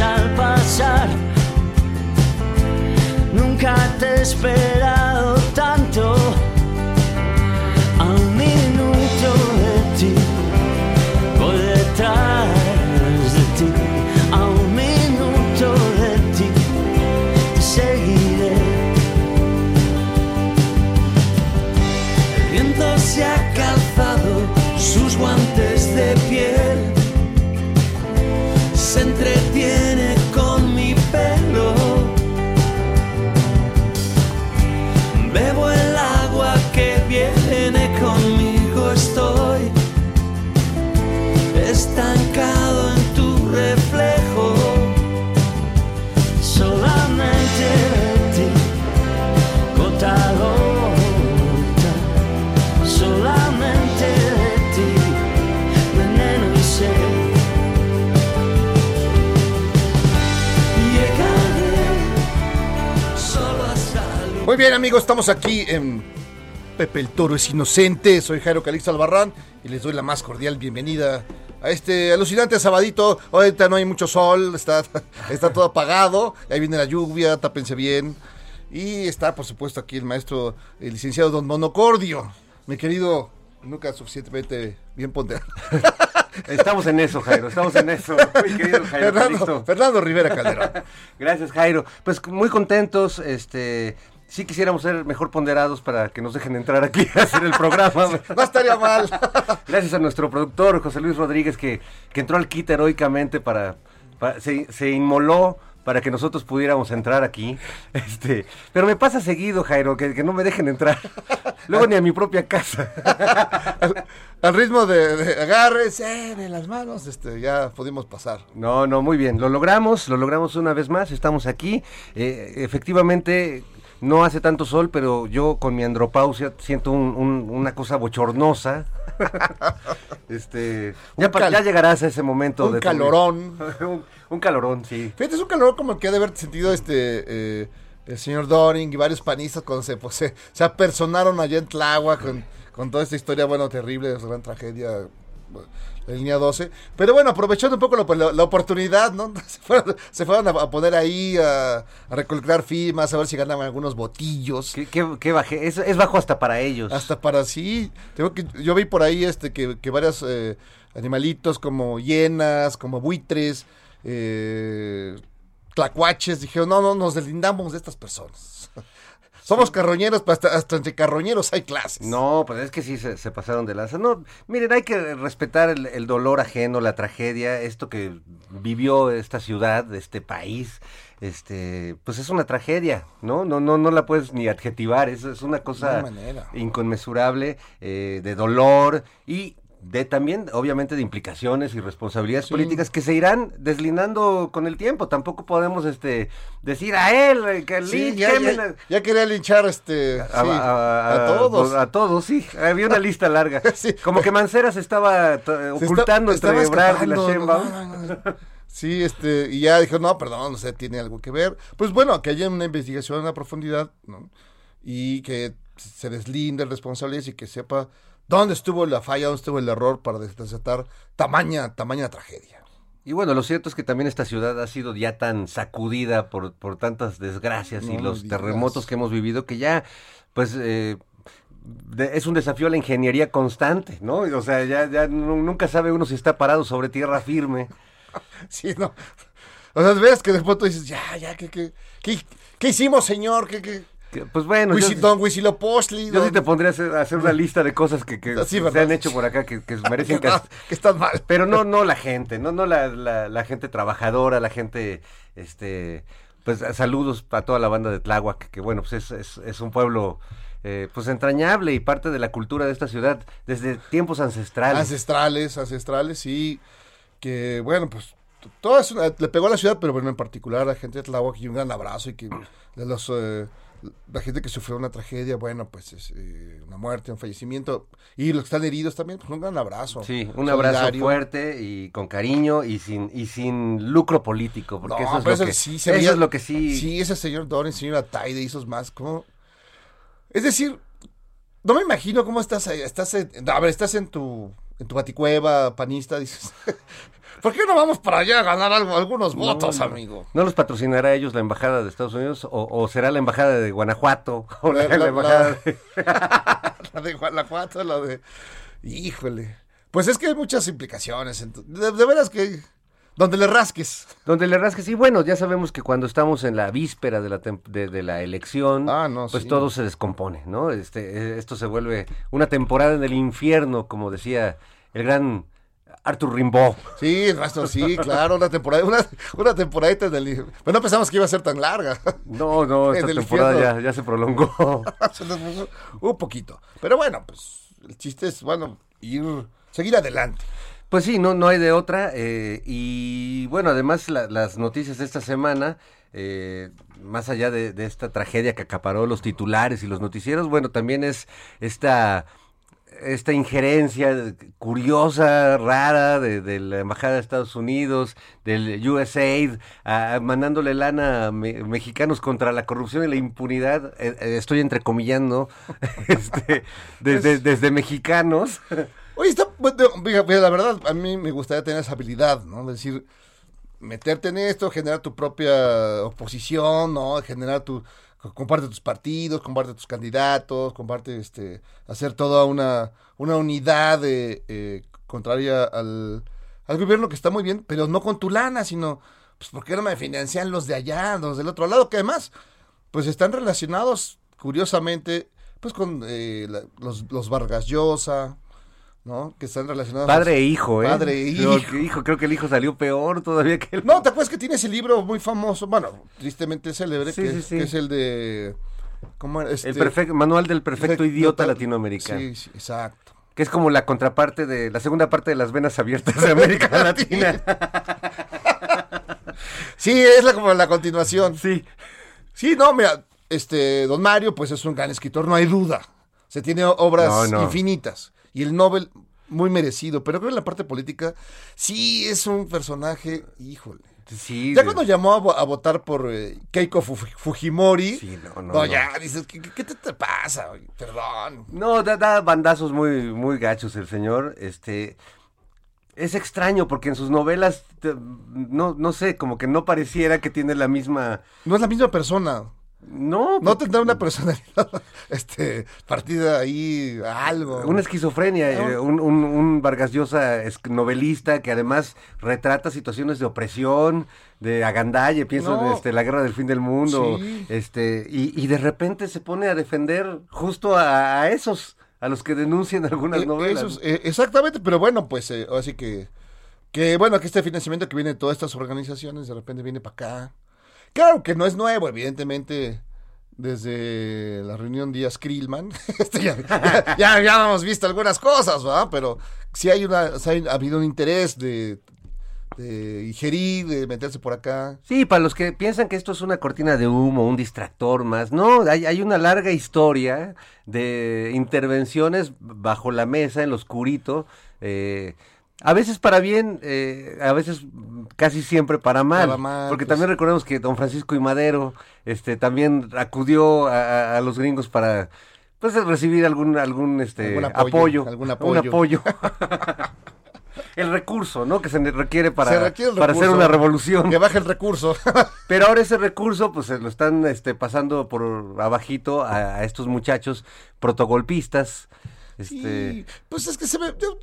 Al pasar. Nunca te he bien, amigos, estamos aquí en Pepe el Toro es Inocente. Soy Jairo Calixto Albarrán y les doy la más cordial bienvenida a este alucinante sabadito. Ahorita no hay mucho sol, está, está todo apagado. Ahí viene la lluvia, tápense bien. Y está, por supuesto, aquí el maestro, el licenciado Don Monocordio. Mi querido, nunca suficientemente bien ponderado. Estamos en eso, Jairo, estamos en eso. Mi querido Jairo Fernando, Calixto. Fernando Rivera Calderón. Gracias, Jairo. Pues muy contentos, este... Sí quisiéramos ser mejor ponderados para que nos dejen entrar aquí a hacer el programa. No estaría mal. Gracias a nuestro productor, José Luis Rodríguez, que, que entró al kit heroicamente para... para- se, se inmoló para que nosotros pudiéramos entrar aquí. Este, pero me pasa seguido, Jairo, que, que no me dejen entrar. Luego ni a mi propia casa. Al ritmo de, de agárrense de las manos, este, ya pudimos pasar. No, no, muy bien. Lo logramos, lo logramos una vez más. Estamos aquí. Eh, efectivamente, no hace tanto sol, pero yo con mi andropausia siento un- un- una cosa bochornosa. este, ya, cal- ya llegarás a ese momento. un de calorón. un, un calorón, sí. Fíjate, es un calor como que ha de haber sentido este eh, el señor Doring y varios panistas cuando se, pues, se, se apersonaron allá en Tláhuac con, con toda esta historia, bueno, terrible, de esa gran tragedia la línea 12. Pero bueno, aprovechando un poco la, la- la oportunidad, ¿no? Se fueron, se fueron a, a poner ahí a, a recolectar firmas, a ver si ganaban algunos botillos. ¿Qué, qué- qué baje? Es, es bajo hasta para ellos. Hasta para sí. Tengo que, yo vi por ahí este que, que varios eh, animalitos como hienas, como buitres, eh, tlacuaches dijeron, no, no, nos deslindamos de estas personas. Somos carroñeros, hasta, hasta entre carroñeros hay clases. No, pues es que sí se, se pasaron de lanza. No, miren, hay que respetar el, el dolor ajeno, la tragedia, esto que vivió esta ciudad, este país, este, pues es una tragedia, ¿no? No, no, no la puedes ni adjetivar, es, es una cosa inconmensurable, eh, de dolor y de también, obviamente, de implicaciones y responsabilidades Sí. políticas que se irán deslindando con el tiempo. Tampoco podemos, este, decir a él eh, que Sí, ya, quémela". ya, ya quería linchar este, A, sí, a- a todos. A, todos, sí. Había una lista larga. Como que Mancera se estaba Se está- ocultando estaba entre Ebrard y la Sheinbaum. no, no, no. Sí, este, y ya dijo, no, perdón, o sea, tiene algo que ver. Pues bueno, que haya una investigación a profundidad, ¿no? Y que se deslinde responsabilidades y que sepa dónde estuvo la falla, dónde estuvo el error para desatar tamaña, tamaña tragedia. Y bueno, lo cierto es que también esta ciudad ha sido ya tan sacudida por, por tantas desgracias y los digas. terremotos que hemos vivido que ya, pues, eh, de- es un desafío a la ingeniería constante, ¿no? O sea, ya, ya nu- nunca sabe uno si está parado sobre tierra firme. Sí, no. O sea, ves que después tú dices, ya, ya, ¿qué, qué, qué, qué hicimos, señor? ¿Qué, qué? Que, Pues bueno, yo, Huisi- don Huitzilopochtli, yo sí te pondría a hacer, a hacer una lista de cosas que, que Sí, se han hecho por acá que, que merecen que, que están mal. Pero no, no la gente, no, no la, la, la gente trabajadora, la gente, este, pues saludos a toda la banda de Tláhuac, que bueno, pues es, es, es un pueblo, eh, pues entrañable y parte de la cultura de esta ciudad desde tiempos ancestrales. Ancestrales, ancestrales, sí. Que bueno, pues todo eso le pegó a la ciudad, pero bueno, en particular a la gente de Tláhuac y un gran abrazo y que de los eh, la gente que sufrió una tragedia, bueno, pues es eh, una muerte, un fallecimiento y los que están heridos también, pues un gran abrazo. Sí, un abrazo solidario. fuerte y con cariño y sin y sin lucro político, porque No, eso es lo que sí eso veía- es lo que sí, Sí, ese señor Doran, señora Taide, esos más, como Es decir, no me imagino cómo estás ahí, estás en, a ver, estás en tu en tu baticueva panista, dices, ¿por qué no vamos para allá a ganar algo, algunos votos, no. amigo? ¿No los patrocinará ellos la embajada de Estados Unidos o, o será la embajada de Guanajuato o la, La- la- la embajada de- la de Guanajuato, la de... Híjole. Pues es que hay muchas implicaciones. De, de veras que... Donde le rasques. Donde le rasques, y bueno, ya sabemos que cuando estamos en la víspera de la, tem- de, de la elección, Ah, no, pues sí. todo se descompone, ¿no? Este, eh, esto se vuelve una temporada en el infierno, como decía el gran Arthur Rimbaud. Sí, rastro, sí, claro, una temporada, una, una temporadita en el... Pero no pensamos que iba a ser tan larga. No, no, esta temporada ya, ya se prolongó. Se puso Un poquito. Pero bueno, pues el chiste es, bueno, ir, seguir adelante. Pues sí, no, no hay de otra. eh, y bueno, además la- las noticias de esta semana, eh, más allá de, de esta tragedia que acaparó los titulares y los noticieros, bueno, también es esta, esta injerencia curiosa, rara de, de la Embajada de Estados Unidos, del USAID, a- mandándole lana a me- mexicanos contra la corrupción y la impunidad. eh, eh, estoy entrecomillando, este, desde, desde mexicanos. Oye, está, la verdad, a mí me gustaría tener esa habilidad, ¿no? Es decir, meterte en esto, generar tu propia oposición, ¿no? Generar tu, comparte tus partidos, comparte tus candidatos, comparte, este, hacer toda una, una unidad de, eh, contraria al, al gobierno que está muy bien, pero no con tu lana, sino, pues, ¿por qué no me financian los de allá, los del otro lado? Que además, pues, están relacionados, curiosamente, pues, con eh, la- los, los Vargas Llosa, ¿no? Que están relacionados. Padre e hijo, ¿eh? Padre e Creo hijo. que, hijo, creo que el hijo salió peor todavía que el... No, ¿te acuerdas que tiene ese libro muy famoso? Bueno, tristemente célebre, Sí, que, sí, que es el de. ¿Cómo era? Este, El perfecto, manual del perfecto idiota latinoamericano. Sí, sí, exacto. Que es como la contraparte de, la segunda parte de las venas abiertas de América Latina. Sí, es la, como la continuación. sí. Sí, no, mira, este, don Mario, pues es un gran escritor, no hay duda. Se tiene obras No, no. infinitas. Y el Nobel, muy merecido. Pero creo que en la parte política, sí es un personaje, híjole. Sí. Ya de- cuando llamó a, vo- a votar por eh, Keiko Fu- Fujimori, Sí, no, no, no, ya, dices, ¿qué, qué te, te pasa? Perdón. No, da, da bandazos muy, muy gachos el señor. Este. Es extraño porque en sus novelas, no, no sé, como que no pareciera que tiene la misma. No es la misma persona. No, no tendrá una personalidad este, partida ahí, algo. Una esquizofrenia, eh, un, un, un Vargas Llosa novelista que además retrata situaciones de opresión, de agandalle, pienso en este, la guerra del fin del mundo, Sí. este, y, y de repente se pone a defender justo a, a esos, a los que denuncian algunas Eh, novelas. esos, eh, exactamente, pero bueno, pues eh, así que, que bueno, que este financiamiento que viene de todas estas organizaciones de repente viene para acá. Claro que no es nuevo, evidentemente, desde la reunión Díaz Krillman, este, ya, ya, hemos visto algunas cosas, ¿verdad? Pero sí hay una, ha habido un interés de, de ingerir, de meterse por acá. Sí, para los que piensan que esto es una cortina de humo, un distractor más, no, hay, hay una larga historia de intervenciones bajo la mesa, en lo oscurito, eh, a veces para bien, eh, a veces casi siempre para mal, Para mal, porque pues. también recordemos que don Francisco y Madero este, también acudió a, los gringos para pues recibir algún algún este Algún apoyo, algún un apoyo. apoyo. el recurso, ¿no? Que se requiere para, Se requiere el para hacer una revolución. Que baje el recurso. Pero ahora ese recurso, pues se lo están este, pasando por abajito a, a estos muchachos protogolpistas. Este, Y, pues es que se ve. yo-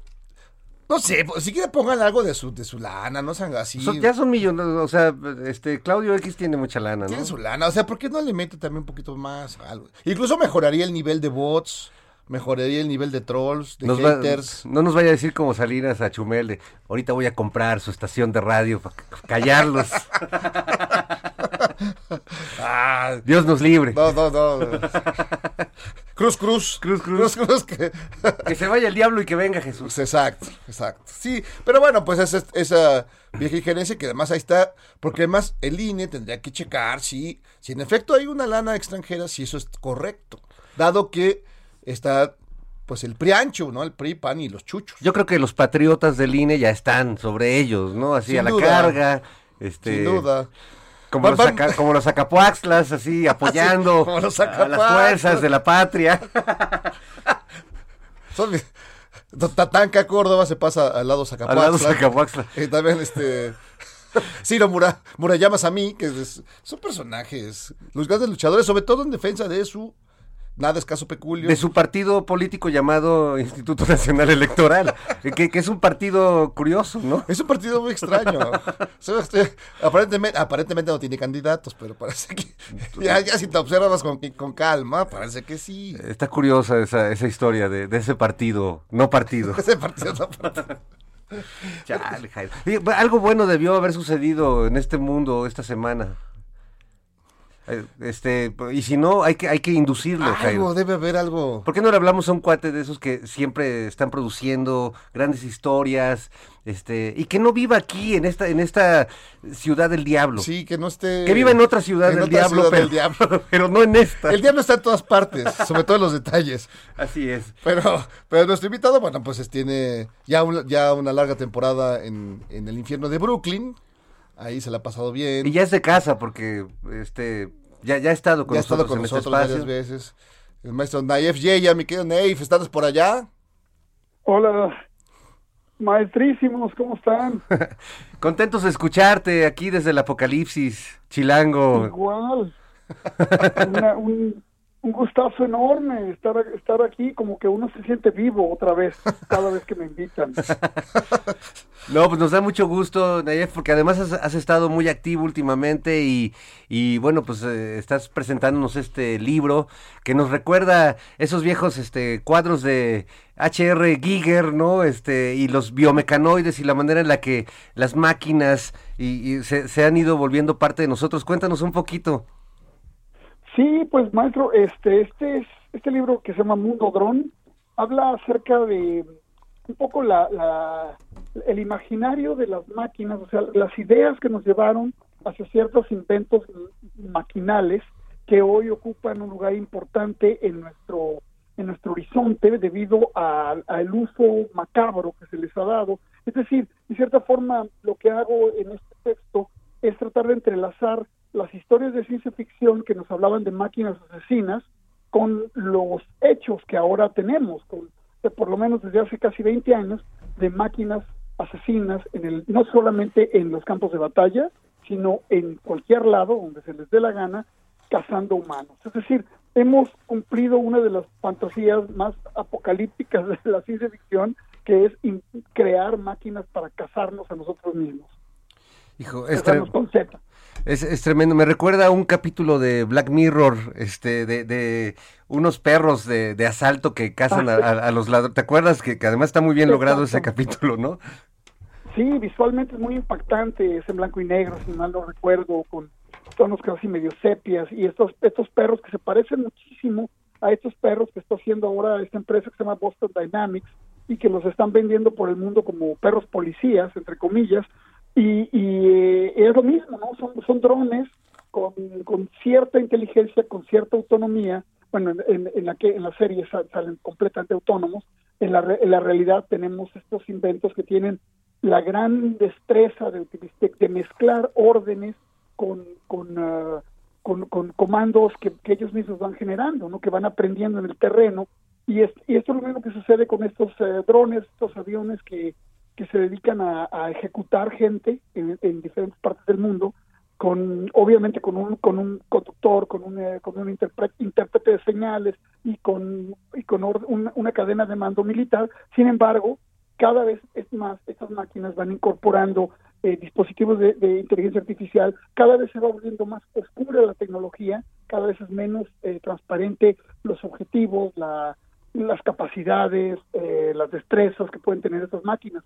no sé, pues, si quieren pongan algo de su, de su lana, no sean así. ya son millonarios, o sea, este, Claudio X tiene mucha lana, ¿no? Tiene su lana, o sea, ¿por qué no le mete también un poquito más? Algo? Incluso mejoraría el nivel de bots, mejoraría el nivel de trolls, de Nos va- haters. no nos vaya a decir como Salinas a Chumel de, ahorita voy a comprar su estación de radio para callarlos. Ah, Dios nos libre. no, no, no. Cruz, cruz. Cruz, cruz. Cruz, cruz. que- Que se vaya el diablo y que venga Jesús. Pues exacto, exacto. Sí, pero bueno, pues esa, esa vieja injerencia que además ahí está, porque además el INE tendría que checar si, si en efecto hay una lana extranjera, si eso es correcto, dado que está pues el priancho, ¿no? El PRI, PAN y los chuchos. Yo creo que los patriotas del INE ya están sobre ellos, ¿no? Así Sin a la duda. carga. Este, Sin duda. Como los, saca- como los acapuaxlas, así apoyando como los a las fuerzas de la patria. Son, Tatanca, Córdoba se pasa al lado Al lado. Zacapuaxtla. Y también este. Ciro Mura, Murayamas a mí, que es- son personajes, los grandes luchadores, sobre todo en defensa de su nada escaso peculio. De su partido político llamado Instituto Nacional Electoral, que, que es un partido curioso, ¿no? Es un partido muy extraño. So, este, aparentemente, aparentemente no tiene candidatos, pero parece que. Ya, ya si te observas con, con calma, parece que sí. Está curiosa esa, esa historia de, de ese partido, no partido. Ese partido no- Chale, Jairo. Algo bueno debió haber sucedido en este mundo esta semana. Eh, Este, y si no, hay que, hay que inducirlo, Jairo. Algo, debe haber algo. ¿Por qué no le hablamos a un cuate de esos que siempre están produciendo grandes historias, este, y que no viva aquí en esta, en esta ciudad del diablo? Sí, que no esté. Que viva en otra ciudad, en del, otra diablo, ciudad pero, del diablo. pero no en esta. El diablo está en todas partes, sobre todo en los detalles. Así es. Pero, pero nuestro invitado, bueno, pues es- tiene ya, un- ya una larga temporada en, en el infierno de Brooklyn. Ahí se la ha pasado bien. Y ya es de casa porque este ya, ya ha estado con ya ha estado nosotros con en este nosotros varias veces. El maestro Naif Yeya, mi querido Naif, ¿estás por allá? Hola, maestrísimos, ¿cómo están? Contentos de escucharte aquí desde el apocalipsis, Chilango. Igual. Una- un, un gustazo enorme estar, estar aquí, como que uno se siente vivo otra vez, cada vez que me invitan. No, pues nos da mucho gusto, Nayef, porque además has, has estado muy activo últimamente y, y bueno, pues eh, estás presentándonos este libro que nos recuerda esos viejos este cuadros de H.R. Giger, ¿no? Este, y los biomecanoides y la manera en la que las máquinas y, y se, se han ido volviendo parte de nosotros. Cuéntanos un poquito. Sí, pues maestro, este, este es este libro que se llama Mundo Dron habla acerca de un poco la, la el imaginario de las máquinas, o sea, las ideas que nos llevaron hacia ciertos inventos maquinales que hoy ocupan un lugar importante en nuestro en nuestro horizonte debido a- al uso macabro que se les ha dado. Es decir, de cierta forma, lo que hago en este texto es tratar de entrelazar las historias de ciencia ficción que nos hablaban de máquinas asesinas con los hechos que ahora tenemos, con, por lo menos desde hace casi 20 años, de máquinas asesinas, en el, no solamente en los campos de batalla, sino en cualquier lado donde se les dé la gana, cazando humanos. Es decir, hemos cumplido una de las fantasías más apocalípticas de la ciencia ficción, que es crear máquinas para cazarnos a nosotros mismos. Hijo, es, es, tremendo. Me recuerda a un capítulo de Black Mirror, este, de, unos perros de, asalto que cazan a, los ladrones. ¿Te acuerdas que, además está muy bien logrado ese capítulo, no? Sí, visualmente es muy impactante, es en blanco y negro, si mal no recuerdo, con tonos casi medio sepias y estos estos perros que se parecen muchísimo a estos perros que está haciendo ahora esta empresa que se llama Boston Dynamics y que los están vendiendo por el mundo como perros policías, entre comillas, y, y es lo mismo, ¿no? Son, son drones con, con cierta inteligencia, con cierta autonomía, bueno, en, en la que en la serie salen completamente autónomos, en la, en la realidad tenemos estos inventos que tienen la gran destreza de, de mezclar órdenes con, con, ah, con, con, comandos que, que, ellos mismos van generando, ¿no? que van aprendiendo en el terreno. Y, es, y esto es lo mismo que sucede con estos eh, drones, estos aviones que, que se dedican a, ejecutar gente en, en, diferentes partes del mundo, con obviamente con un con un conductor, con un eh, con un intérprete de señales y con y con una cadena de mando militar. Sin embargo, cada vez es más estas máquinas van incorporando eh, dispositivos de, inteligencia artificial, cada vez se va volviendo más oscura la tecnología, cada vez es menos eh, transparente los objetivos, la, las capacidades, eh, las destrezas que pueden tener estas máquinas.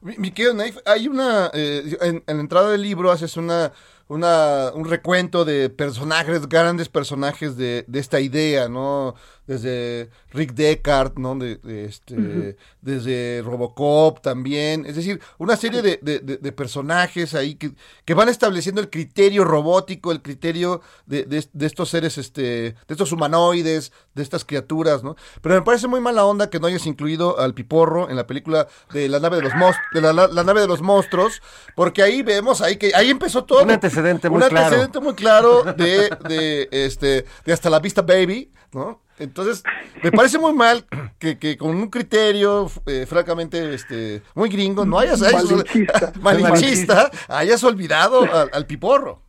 Mi, querido hay una, en, en, la entrada del libro haces una una, un recuento de personajes, grandes personajes de, de, esta idea, ¿no? Desde Rick Deckard, ¿no? De, este, Desde Robocop también. Es decir, una serie de, de personajes ahí que, que, van estableciendo el criterio robótico, el criterio de, estos seres, este, de estos humanoides, de estas criaturas, ¿no? Pero me parece muy mala onda que no hayas incluido al Piporro en la película de la nave de los, de la, la, nave de los monstruos, porque ahí vemos, ahí que ahí empezó todo antecedente muy un claro. antecedente muy claro de, de, este, de hasta la vista baby, ¿no? Entonces, me parece muy mal que, que con un criterio, eh, francamente, este, muy gringo, no hayas, malinchista, hayas olvidado al, piporro.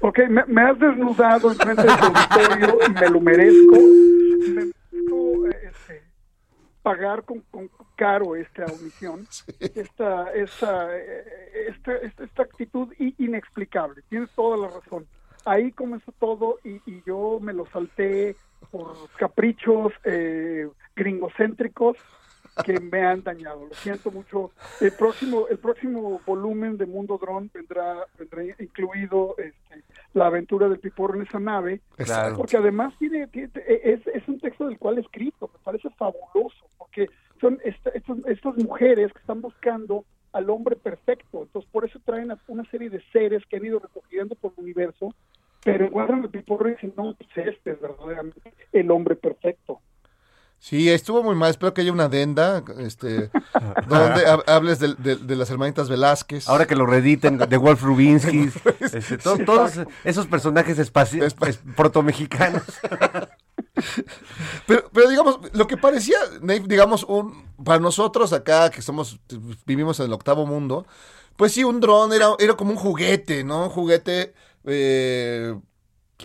Ok, me, me, has desnudado en frente del auditorio y me lo merezco. Me merezco eh, este, pagar con, con, caro esta omisión, esta, esta, esta, esta, actitud inexplicable. Tienes toda la razón. Ahí comenzó todo y, y yo me lo salté por caprichos eh, gringocéntricos que me han dañado. Lo siento mucho. El próximo, el próximo volumen de Mundo Drone vendrá, vendrá incluido este, la aventura del Piporro en esa nave, porque además tiene, es, es un texto del cual he escrito, me parece fabuloso, porque son estas mujeres que están buscando al hombre perfecto. Entonces, por eso traen a una serie de seres que han ido recogiendo por el universo, pero guardan el piporro y dicen, no, pues este es verdaderamente el hombre perfecto. Sí, estuvo muy mal. Espero que haya una adenda este, donde hables de, de, las hermanitas Velázquez. Ahora que lo rediten, de Wolf Rubinsky. este, todos esos personajes espaciales, proto-mexicanos. Pero, pero digamos, lo que parecía, digamos, un, para nosotros acá que somos, vivimos en el octavo mundo, pues sí, un dron era, era como un juguete, ¿no? Un juguete eh,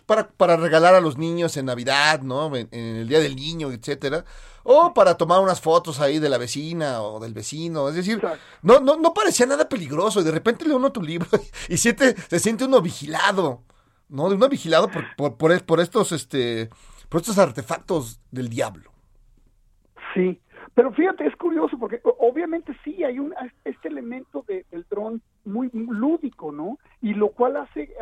para, para regalar a los niños en Navidad, ¿no? En, el Día del Niño, etcétera. O para tomar unas fotos ahí de la vecina o del vecino. Es decir, no, no, no parecía nada peligroso. Y de repente lee uno tu libro y, siente, se siente uno vigilado. ¿No? De uno vigilado por, por, por, por estos, este, por estos artefactos del diablo. Sí, pero fíjate, es curioso porque obviamente sí hay un este elemento de, del dron muy, lúdico, ¿no? Y lo cual hace,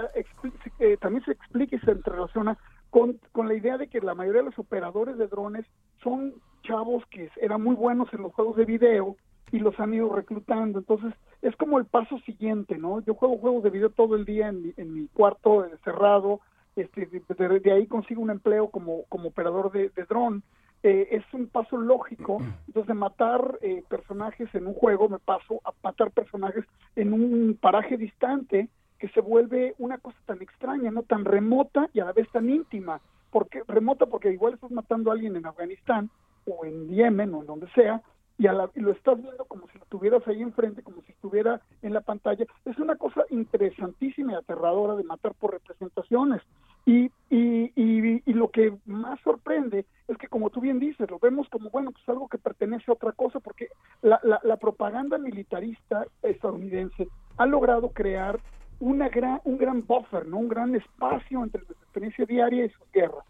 eh, también se explica y se relaciona con, con la idea de que la mayoría de los operadores de drones son chavos que eran muy buenos en los juegos de video y los han ido reclutando. Entonces, es como el paso siguiente, ¿no? Yo juego juegos de video todo el día en mi, en mi cuarto cerrado, este, de, ahí consigo un empleo como, como operador de, dron. Eh, es un paso lógico. Entonces, matar eh, personajes en un juego, me paso a matar personajes en un paraje distante que se vuelve una cosa tan extraña, no tan remota y a la vez tan íntima. Porque remota porque igual estás matando a alguien en Afganistán o en Yemen o en donde sea, y, lo estás viendo como si lo tuvieras ahí enfrente, como si estuviera en la pantalla. Es una cosa interesantísima y aterradora de matar por representaciones. Y, y, y, y, lo que más sorprende es que, como tú bien dices, lo vemos como, bueno, pues algo que pertenece a otra cosa, porque la, la, la propaganda militarista estadounidense ha logrado crear una gran, un gran buffer, ¿no? un gran espacio entre la experiencia diaria y sus guerras.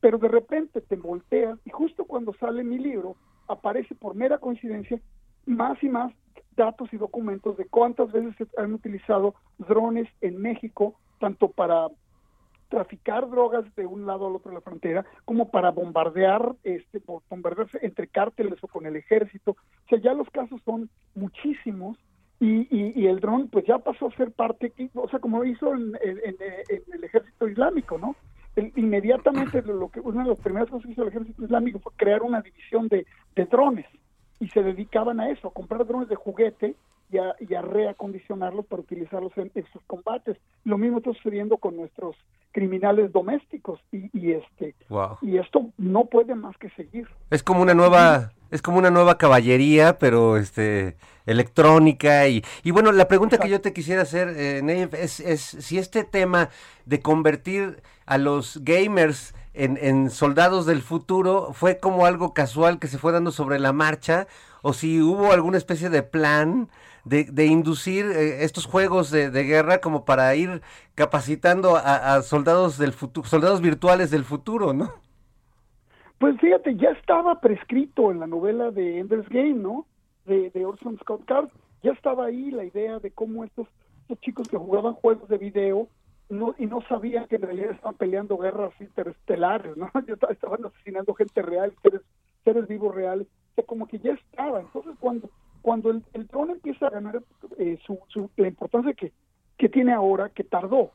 Pero de repente te volteas y justo cuando sale mi libro aparece por mera coincidencia más y más datos y documentos de cuántas veces se han utilizado drones en México, tanto para traficar drogas de un lado al otro de la frontera, como para bombardear, este, bombardearse entre cárteles o con el ejército. O sea, ya los casos son muchísimos y, el dron pues ya pasó a ser parte, o sea, como hizo en, en, en el ejército islámico, ¿no? El, inmediatamente lo que una de las primeras cosas que hizo el ejército islámico fue crear una división de, de drones y se dedicaban a eso, a comprar drones de juguete y a, y a reacondicionarlos para utilizarlos en, en, sus combates. Lo mismo está sucediendo con nuestros criminales domésticos y, y este wow. y esto no puede más que seguir. Es como una nueva es como una nueva caballería, pero este electrónica y, y bueno, la pregunta que yo te quisiera hacer, eh, es, es si este tema de convertir a los gamers en, en, soldados del futuro fue como algo casual que se fue dando sobre la marcha o si hubo alguna especie de plan de, inducir eh, estos juegos de, guerra como para ir capacitando a, soldados del futuro, soldados virtuales del futuro, ¿no? Pues fíjate, ya estaba prescrito en la novela de Ender's Game, ¿no? De, Orson Scott Card. Ya estaba ahí la idea de cómo estos, chicos que jugaban juegos de video no, y no sabían que en realidad estaban peleando guerras interestelares, ¿no? Estaban asesinando gente real, seres vivos reales. O como que ya estaba. Entonces, cuando cuando el, el dron empieza a ganar eh, su, su, la importancia que, que tiene ahora, que tardó,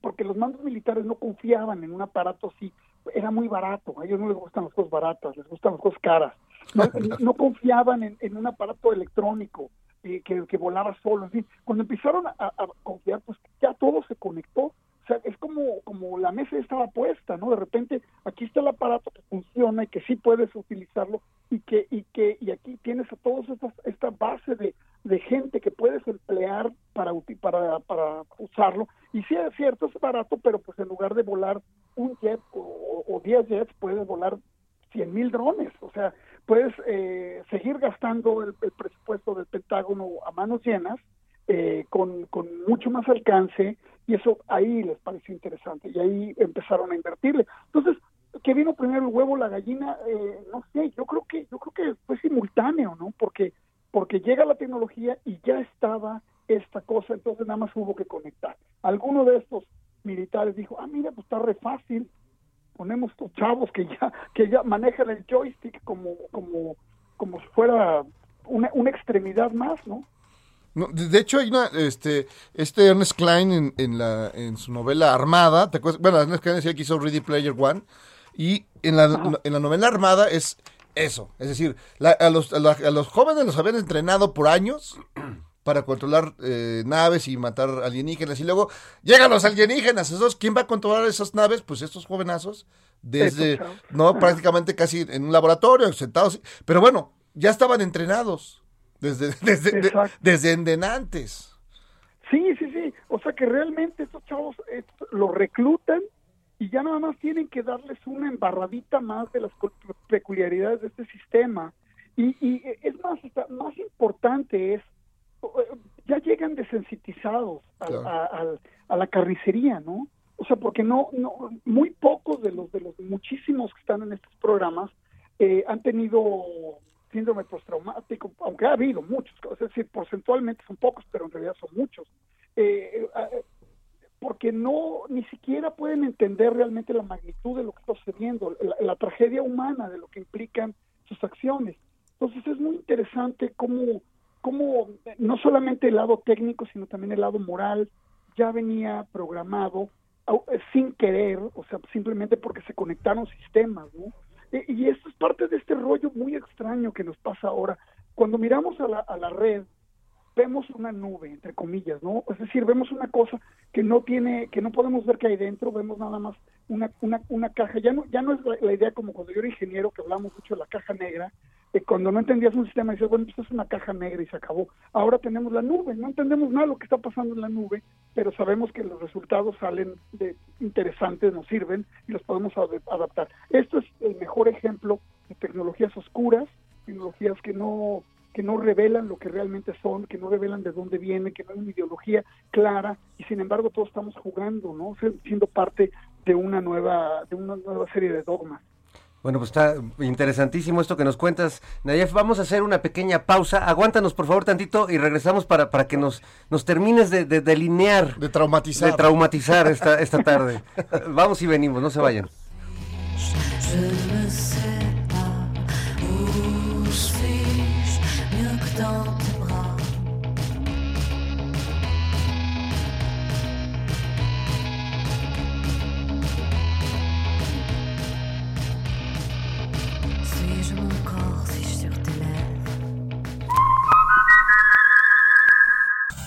porque los mandos militares no confiaban en un aparato así, era muy barato, a ellos no les gustan las cosas baratas, les gustan las cosas caras, no, no. Confiaban en, en, un aparato electrónico eh, que, que, volaba solo, en fin, cuando empezaron a, a, confiar, pues ya todo se conectó, o sea, es como, como la mesa estaba puesta, ¿no? De repente, aquí está el aparato que funciona y que sí puedes utilizarlo y que, y que, y aquí tienes a todos esta, esta base de, de gente que puedes emplear para, para, para usarlo. Y sí es cierto, es barato, pero pues en lugar de volar un jet o, o 10 jets, puedes volar 100 mil drones. O sea, puedes eh, seguir gastando el, el, presupuesto del Pentágono a manos llenas eh, con, con mucho más alcance y eso ahí les pareció interesante y ahí empezaron a invertirle. Entonces, ¿qué vino primero el huevo la gallina? Eh, no sé, yo creo que yo creo que fue simultáneo, ¿no? Porque porque llega la tecnología y ya estaba esta cosa, entonces nada más hubo que conectar. Alguno de estos militares dijo, ah, mira, pues está re fácil, ponemos estos chavos que ya que ya manejan el joystick como como como si fuera una, una extremidad más, ¿no? No, de hecho, hay una, este, este Ernest Klein en, en, la, en su novela Armada, ¿te acuerdas? Bueno, Ernest Klein decía que hizo Ready Player One, y en la, en la novela Armada es eso, es decir, la, a, los, a, la, a, los jóvenes los habían entrenado por años para controlar eh, naves y matar alienígenas, y luego llegan los alienígenas, esos, ¿quién va a controlar esas naves? Pues estos jovenazos, desde, no, prácticamente casi en un laboratorio, sentados, pero bueno, ya estaban entrenados. Desde, desde, de, desde endenantes. Sí, sí, sí. O sea que realmente estos chavos estos, los reclutan y ya nada más tienen que darles una embarradita más de las peculiaridades de este sistema. Y, y es más, más importante es, ya llegan desensitizados a, claro. a, a, a, la carnicería, ¿no? O sea, porque no, no, muy pocos de los de los muchísimos que están en estos programas eh, han tenido síndrome postraumático, aunque ha habido muchos, es decir, porcentualmente son pocos, pero en realidad son muchos, eh, porque no, ni siquiera pueden entender realmente la magnitud de lo que está sucediendo, la, la, tragedia humana de lo que implican sus acciones. Entonces es muy interesante cómo, cómo no solamente el lado técnico, sino también el lado moral ya venía programado sin querer, o sea, simplemente porque se conectaron sistemas, ¿no? Y esto es parte de este rollo muy extraño que nos pasa ahora. Cuando miramos a la, a la red, vemos una nube, entre comillas, ¿no? Es decir, vemos una cosa que no tiene, que no podemos ver que hay dentro, vemos nada más una, una, una caja. Ya no, ya no es la, la, idea como cuando yo era ingeniero, que hablamos mucho de la caja negra, eh, cuando no entendías un sistema, dices, bueno, esto es una caja negra y se acabó. Ahora tenemos la nube, no entendemos nada lo que está pasando en la nube, pero sabemos que los resultados salen de interesantes, nos sirven y los podemos ad- adaptar. Esto es el mejor ejemplo de tecnologías oscuras, tecnologías que no que no revelan lo que realmente son, que no revelan de dónde viene, que no hay una ideología clara y sin embargo todos estamos jugando, ¿no? Si- Siendo parte de una nueva de una nueva serie de dogmas. Bueno, pues está interesantísimo esto que nos cuentas, Nayef. Vamos a hacer una pequeña pausa. Aguántanos, por favor, tantito y regresamos para, para que nos, nos termines de, de delinear, De traumatizar. de traumatizar esta, esta tarde. Vamos y venimos, no se vayan.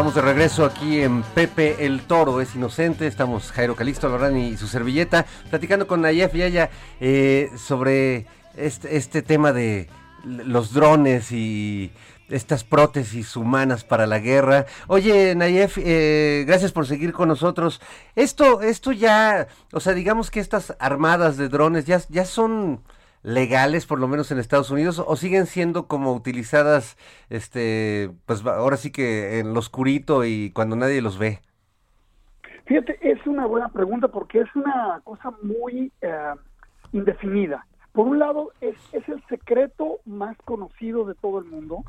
Estamos de regreso aquí en Pepe el Toro es inocente. Estamos Jairo Calixto Albarrán y su servilleta platicando con Nayef Yaya eh, sobre este, este tema de los drones y estas prótesis humanas para la guerra. Oye, Nayef, eh, gracias por seguir con nosotros. Esto, esto ya, o sea, digamos que estas armadas de drones ya, ya son legales, por lo menos en Estados Unidos, o siguen siendo como utilizadas, este, pues ahora sí que en lo oscurito y cuando nadie los ve. Fíjate, es una buena pregunta porque es una cosa muy eh, indefinida. Por un lado, es, es el secreto más conocido de todo el mundo.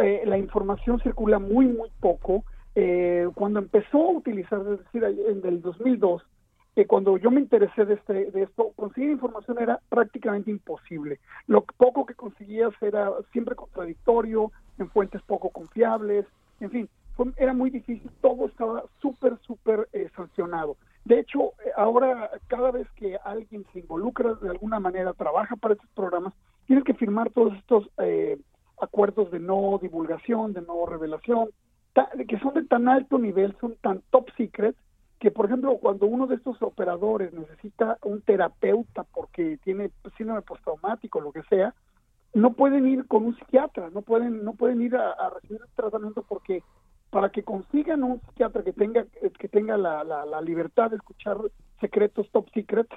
Eh, la información circula muy, muy poco. Eh, cuando empezó a utilizar, es decir, en el 2002, eh, cuando yo me interesé de, este, de esto, conseguir información era prácticamente imposible. Lo poco que conseguías era siempre contradictorio, en fuentes poco confiables, en fin, fue- era muy difícil, todo estaba súper, súper eh, sancionado. De hecho, eh, ahora cada vez que alguien se involucra de alguna manera, trabaja para estos programas, tienes que firmar todos estos eh, acuerdos de no divulgación, de no revelación, que son de tan alto nivel, son tan top secret, que por ejemplo cuando uno de estos operadores necesita un terapeuta porque tiene síndrome postraumático, lo que sea, no pueden ir con un psiquiatra, no pueden, no pueden ir a, a recibir tratamiento porque para que consigan un psiquiatra que tenga que tenga la, la, la libertad de escuchar secretos top secret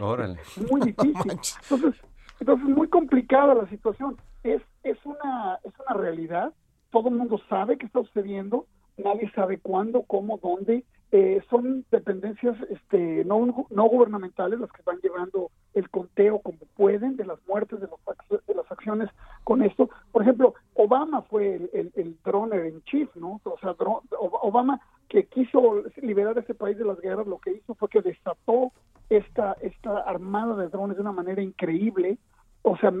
Órale. es muy difícil. Entonces, entonces es muy complicada la situación. Es es una es una realidad. Todo el mundo sabe qué está sucediendo. Nadie sabe cuándo, cómo, dónde. Eh, son dependencias este, no, no gubernamentales las que van llevando el conteo como pueden de las muertes, de, los, de las acciones con esto. Por ejemplo, Obama fue el, el, el droner en chief, ¿no? O sea, dro- Ob- Obama que quiso liberar a ese país de las guerras, lo que hizo fue que desató esta, esta armada de drones de una manera increíble, o sea,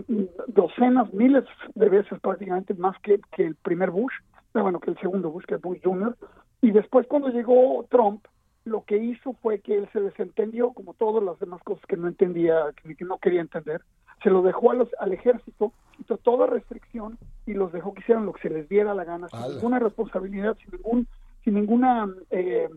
docenas, miles de veces prácticamente más que, que el primer Bush, bueno, que el segundo Bush, que el Bush Jr. Y después cuando llegó Trump, lo que hizo fue que él se desentendió, como todas las demás cosas que no entendía, que, no quería entender, se lo dejó a los, al ejército, quitó toda restricción y los dejó que hicieran lo que se les diera la gana, sin ninguna responsabilidad, sin ningún, sin ninguna eh,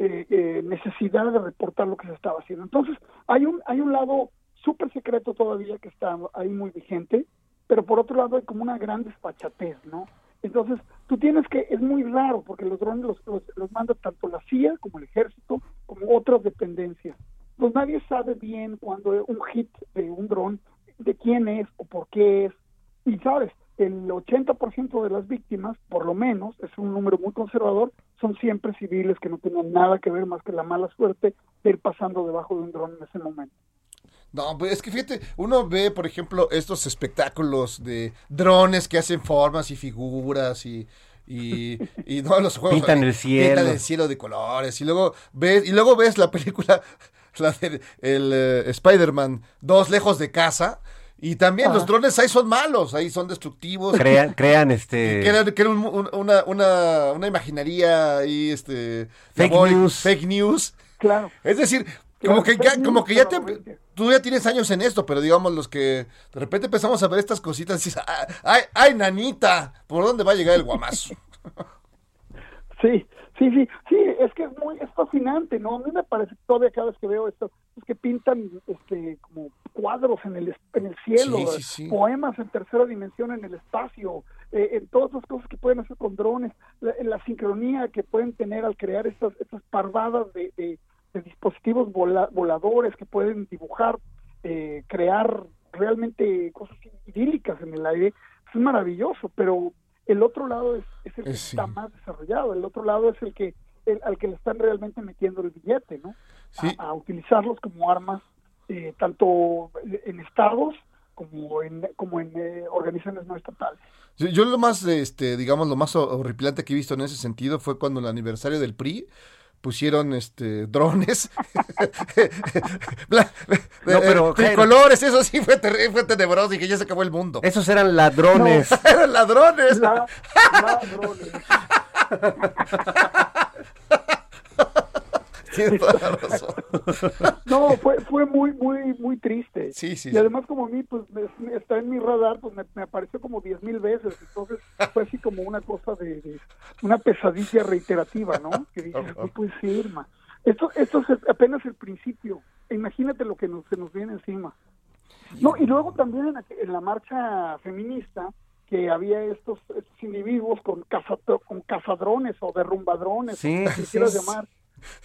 eh, eh, necesidad de reportar lo que se estaba haciendo. Entonces, hay un, hay un lado súper secreto todavía que está ahí muy vigente, pero por otro lado hay como una gran despachatez, ¿no? Entonces, tú tienes que, es muy raro, porque los drones los, los, los manda tanto la CIA como el ejército, como otras dependencias. Pues nadie sabe bien cuando un hit de un dron, de quién es o por qué es. Y sabes, el 80% de las víctimas, por lo menos, es un número muy conservador, son siempre civiles que no tienen nada que ver más que la mala suerte de ir pasando debajo de un dron en ese momento. No, pues es que fíjate, uno ve, por ejemplo, estos espectáculos de drones que hacen formas y figuras y, y, y no los juegos. Pintan el cielo. Pintan el cielo de colores y luego ves, y luego ves la película la del el, eh, Spider-Man 2 lejos de casa. Y también los drones ahí son malos, ahí son destructivos. Crean, crean este... Que era, que era un- un- una, una, una imaginaría ahí, este... Fake news. Fake news. Claro. Es decir, como que ya, como que ya te. Tú ya tienes años en esto, pero digamos los que de repente empezamos a ver estas cositas y dices, "Ah, ay, ay, nanita, ¿por dónde va a llegar el guamazo? Sí, sí, sí, sí, es que es muy, es fascinante, ¿no? A mí me parece todavía cada vez que veo esto, es que pintan este como cuadros en el, en el cielo, Sí, sí, sí. poemas en tercera dimensión en el espacio, eh, en todas las cosas que pueden hacer con drones, la, en la sincronía que pueden tener al crear estas, estas parvadas de, de- de dispositivos vola- voladores que pueden dibujar, eh, crear realmente cosas idílicas en el aire, es maravilloso, pero el otro lado es, es el que Eh, sí. está más desarrollado, el otro lado es el que el- al que le están realmente metiendo el billete, ¿no? Sí. A, a utilizarlos como armas eh, tanto en estados como en como en eh, organizaciones no estatales. Yo lo más, este, digamos, lo más horripilante que he visto en ese sentido fue cuando el aniversario del PRI pusieron este drones No, pero, eh, tricolores, eso sí fue, terri- fue tenebroso y que ya se acabó el mundo. Esos eran ladrones. Eran ladrones. La- ladrones. Tienes toda la razón. No, fue fue muy muy muy triste. Sí, sí, Y sí. además como a mí pues me- me- está en mi radar, pues me, me apareció como diez mil veces, entonces fue así como una cosa de, de- una pesadilla reiterativa, ¿no? Que dices, no puede ser, ma. Esto esto es apenas el principio. Imagínate lo que nos, se nos viene encima. No, y luego también en, la- en la marcha feminista que había estos, estos individuos con, caza, con cazadrones o derrumbadrones, Sí, como sí, sí. llamar.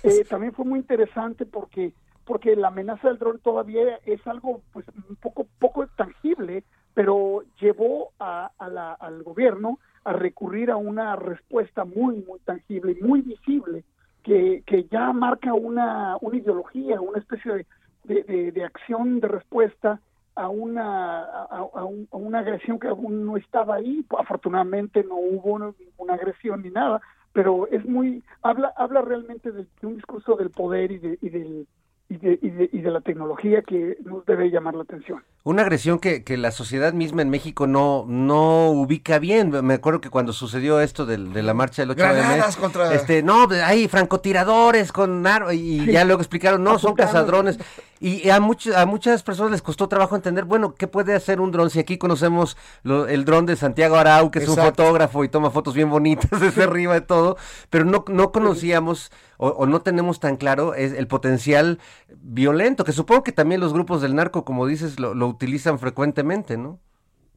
Eh, también fue muy interesante porque porque la amenaza del dron todavía es algo pues un poco poco tangible, pero llevó a, a la- al gobierno a recurrir a una respuesta muy muy tangible y muy visible que, que ya marca una, una ideología, una especie de, de, de- de acción de respuesta a una a, a un- a una agresión que aún no estaba ahí. Afortunadamente no hubo ninguna agresión ni nada pero es muy habla habla realmente de, de un discurso del poder y de y del y de, y de, y de la tecnología que nos debe llamar la atención Una agresión que, que la sociedad misma en México no, no ubica bien. Me acuerdo que cuando sucedió esto del- de, la marcha del 8 de Granadas contra- este, no, hay francotiradores con armas y ya luego explicaron, no, son cazadrones. Y a, muchos a muchas personas les costó trabajo entender, bueno, ¿qué puede hacer un dron? Si aquí conocemos lo- el dron de Santiago Arau, que es un fotógrafo y toma fotos bien bonitas desde arriba de todo, pero no, no conocíamos o, o no tenemos tan claro es el potencial violento, que supongo que también los grupos del narco, como dices, lo, lo utilizan frecuentemente, ¿no?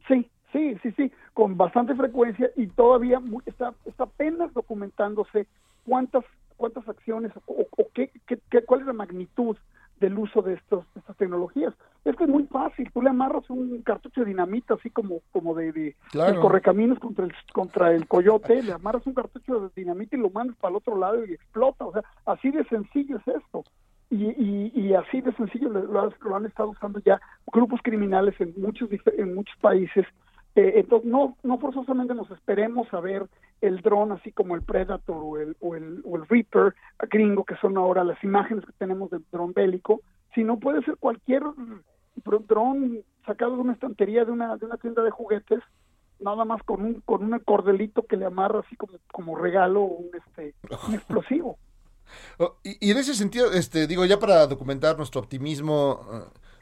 Sí, sí, sí, sí, con bastante frecuencia y todavía mu- está, está apenas documentándose cuántas cuántas acciones o, o qué, qué- qué- cuál es la magnitud del uso de estos de estas tecnologías. Es que es muy fácil, tú le amarras un cartucho de dinamita así como como de, de, Claro. correcaminos contra el contra el coyote, le amarras un cartucho de dinamita y lo mandas para el otro lado y explota, o sea, así de sencillo es esto. Y, y, y así de sencillo lo, lo han estado usando ya grupos criminales en muchos en muchos países. Eh, entonces no no forzosamente nos esperemos a ver el dron así como el Predator o el, o el, o el Reaper gringo que son ahora las imágenes que tenemos del dron bélico, sino puede ser cualquier dr- dron sacado de una estantería de una de una tienda de juguetes nada más con un con un cordelito que le amarra así como como regalo un este un explosivo. Oh, Y, y en ese sentido, este, digo, ya para documentar nuestro optimismo,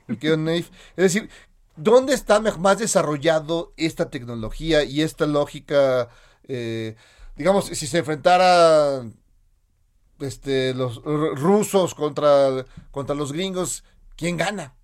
mi querido Neif, es decir, ¿dónde está más desarrollado esta tecnología y esta lógica? eh, digamos, si se enfrentara este, los rusos contra, contra los gringos, ¿quién gana?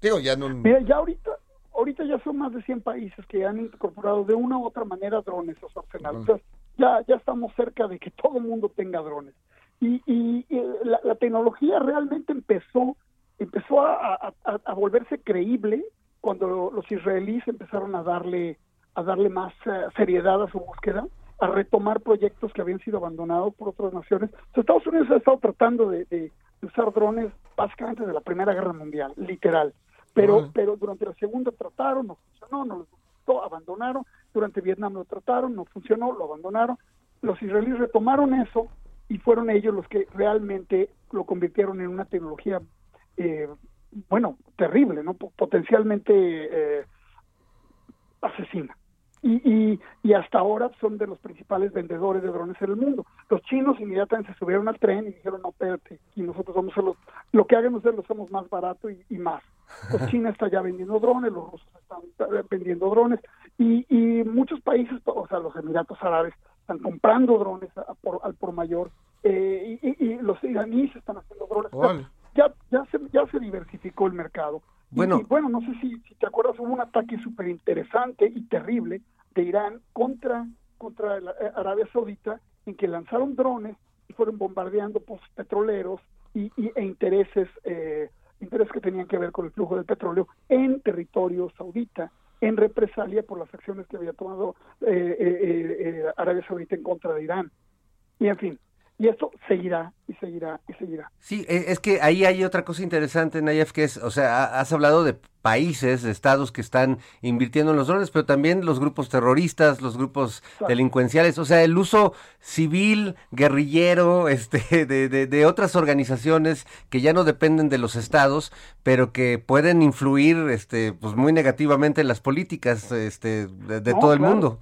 Digo, ya no... Mira, ya ahorita, ahorita ya son más de 100 países que han incorporado de una u otra manera drones a su arsenal. O sea, ya, ya estamos cerca de que todo el mundo tenga drones. Y, y, y la, la tecnología realmente empezó, empezó a- a volverse creíble cuando los israelíes empezaron a darle, a darle más eh, seriedad a su búsqueda, a retomar proyectos que habían sido abandonados por otras naciones. O sea, Estados Unidos ha estado tratando de, de usar drones básicamente desde la Primera Guerra Mundial, literal. Pero pero durante la segunda trataron, no funcionó, no les gustó, abandonaron, durante Vietnam lo trataron, no funcionó, lo abandonaron, los israelíes retomaron eso y fueron ellos los que realmente lo convirtieron en una tecnología eh, bueno, terrible, ¿no? Po- Potencialmente eh, asesina. Y, y, y hasta ahora son de los principales vendedores de drones en el mundo. Los chinos inmediatamente se subieron al tren y dijeron, no, espérate, y nosotros vamos a lo que hagan ustedes lo hacemos más barato y, más. Pues China está ya vendiendo drones, los rusos están eh, vendiendo drones y, y muchos países, o sea, los Emiratos Árabes están comprando drones a- por, al por mayor eh, y, los iraníes están haciendo drones. Ya, ya, se, ya se diversificó el mercado. Y- Bueno. y bueno, no sé si, si te acuerdas, hubo un ataque súper interesante y terrible de Irán contra, contra eh, Arabia Saudita en que lanzaron drones y fueron bombardeando petroleros y, y- e intereses, eh, intereses que tenían que ver con el flujo del petróleo en territorio saudita en represalia por las acciones que había tomado eh, eh, eh, eh, Arabia Saudita en contra de Irán. Y en fin, y esto seguirá y seguirá y seguirá. Sí, e- es que ahí hay otra cosa interesante, Nayef, que es, o sea, ha- has hablado de países, de estados que están invirtiendo en los drones, pero también los grupos terroristas, los grupos delincuenciales, o sea, el uso civil, guerrillero, este, de, de, de otras organizaciones que ya no dependen de los estados, pero que pueden influir, este, pues muy negativamente en las políticas, este, de, de No, todo el claro. mundo.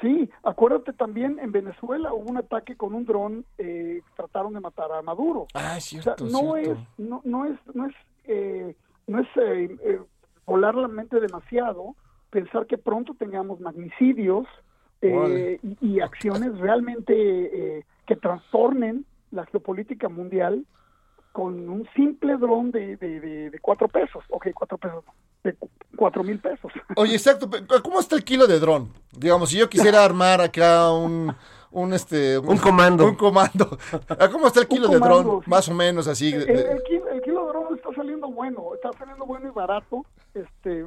Sí, acuérdate también en Venezuela hubo un ataque con un dron, eh, trataron de matar a Maduro. Ah, es O sea, cierto, no cierto. es, no, no es, no es, eh, no es eh, eh, volar la mente demasiado, pensar que pronto tengamos magnicidios eh, y, y acciones realmente eh, que trastornen la geopolítica mundial con un simple dron de, de, de, de cuatro pesos, ok, cuatro pesos, de cu- cuatro mil pesos. Oye, exacto. ¿Cómo está el kilo de dron? Digamos, si yo quisiera armar acá un, un este, Un comando. Un comando. ¿A ¿Cómo está el kilo de dron? sí. Más o menos así. el kilo, el kilo de dron está saliendo bueno, está saliendo bueno y barato. Este,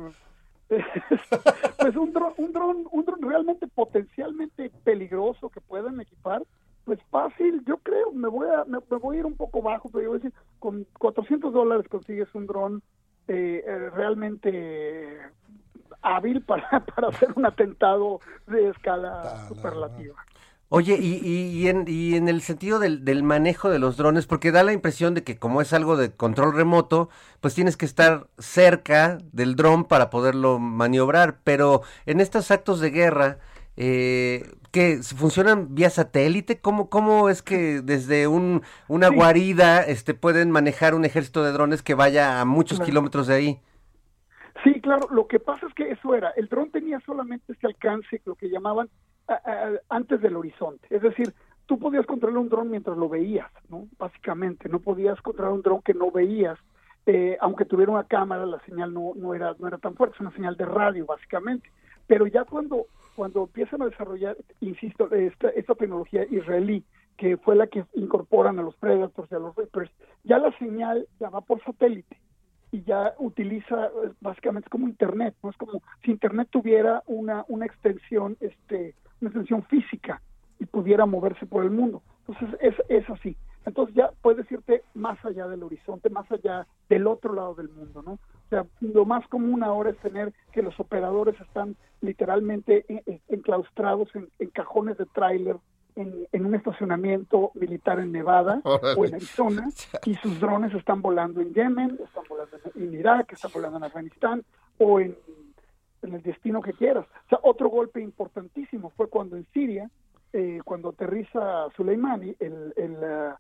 pues un dron, un dron, un dron realmente potencialmente peligroso que puedan equipar, pues fácil, yo creo, me voy a, me, me voy a ir un poco bajo, pero yo voy a decir, con 400 dólares consigues un dron eh, eh, realmente hábil para, para hacer un atentado de escala superlativa. Oye, y, y, y en, y en el sentido del, del manejo de los drones, porque da la impresión de que como es algo de control remoto, pues tienes que estar cerca del dron para poderlo maniobrar, pero en estos actos de guerra, eh, ¿qué, funcionan vía satélite? ¿Cómo, cómo es que desde un, una Sí. guarida este, pueden manejar un ejército de drones que vaya a muchos Claro. kilómetros de ahí? Sí, claro, lo que pasa es que eso era, el dron tenía solamente este alcance, lo que llamaban a- a- antes del horizonte, es decir, tú podías controlar un dron mientras lo veías, ¿no? Básicamente, no podías controlar un dron que no veías, eh, aunque tuviera una cámara, la señal no, no, era, no era tan fuerte, es una señal de radio, básicamente. Pero ya cuando, cuando empiezan a desarrollar, insisto, esta, tecnología israelí, que fue la que incorporan a los Predators y a los Reapers, ya la señal ya va por satélite y ya utiliza eh, básicamente como internet no es como si internet tuviera una una extensión este una extensión física y pudiera moverse por el mundo. Entonces es es así entonces ya puedes irte más allá del horizonte más allá del otro lado del mundo no o sea lo más común ahora es tener que los operadores están literalmente en- en- enclaustrados en, en cajones de tráiler en, en un estacionamiento militar en Nevada Órale. o en Arizona y sus drones están volando en Yemen, están volando en, Irak, están volando en Afganistán o en, en el destino que quieras. O sea, otro golpe importantísimo fue cuando en Siria, eh, cuando aterriza Soleimani, el, el, ah,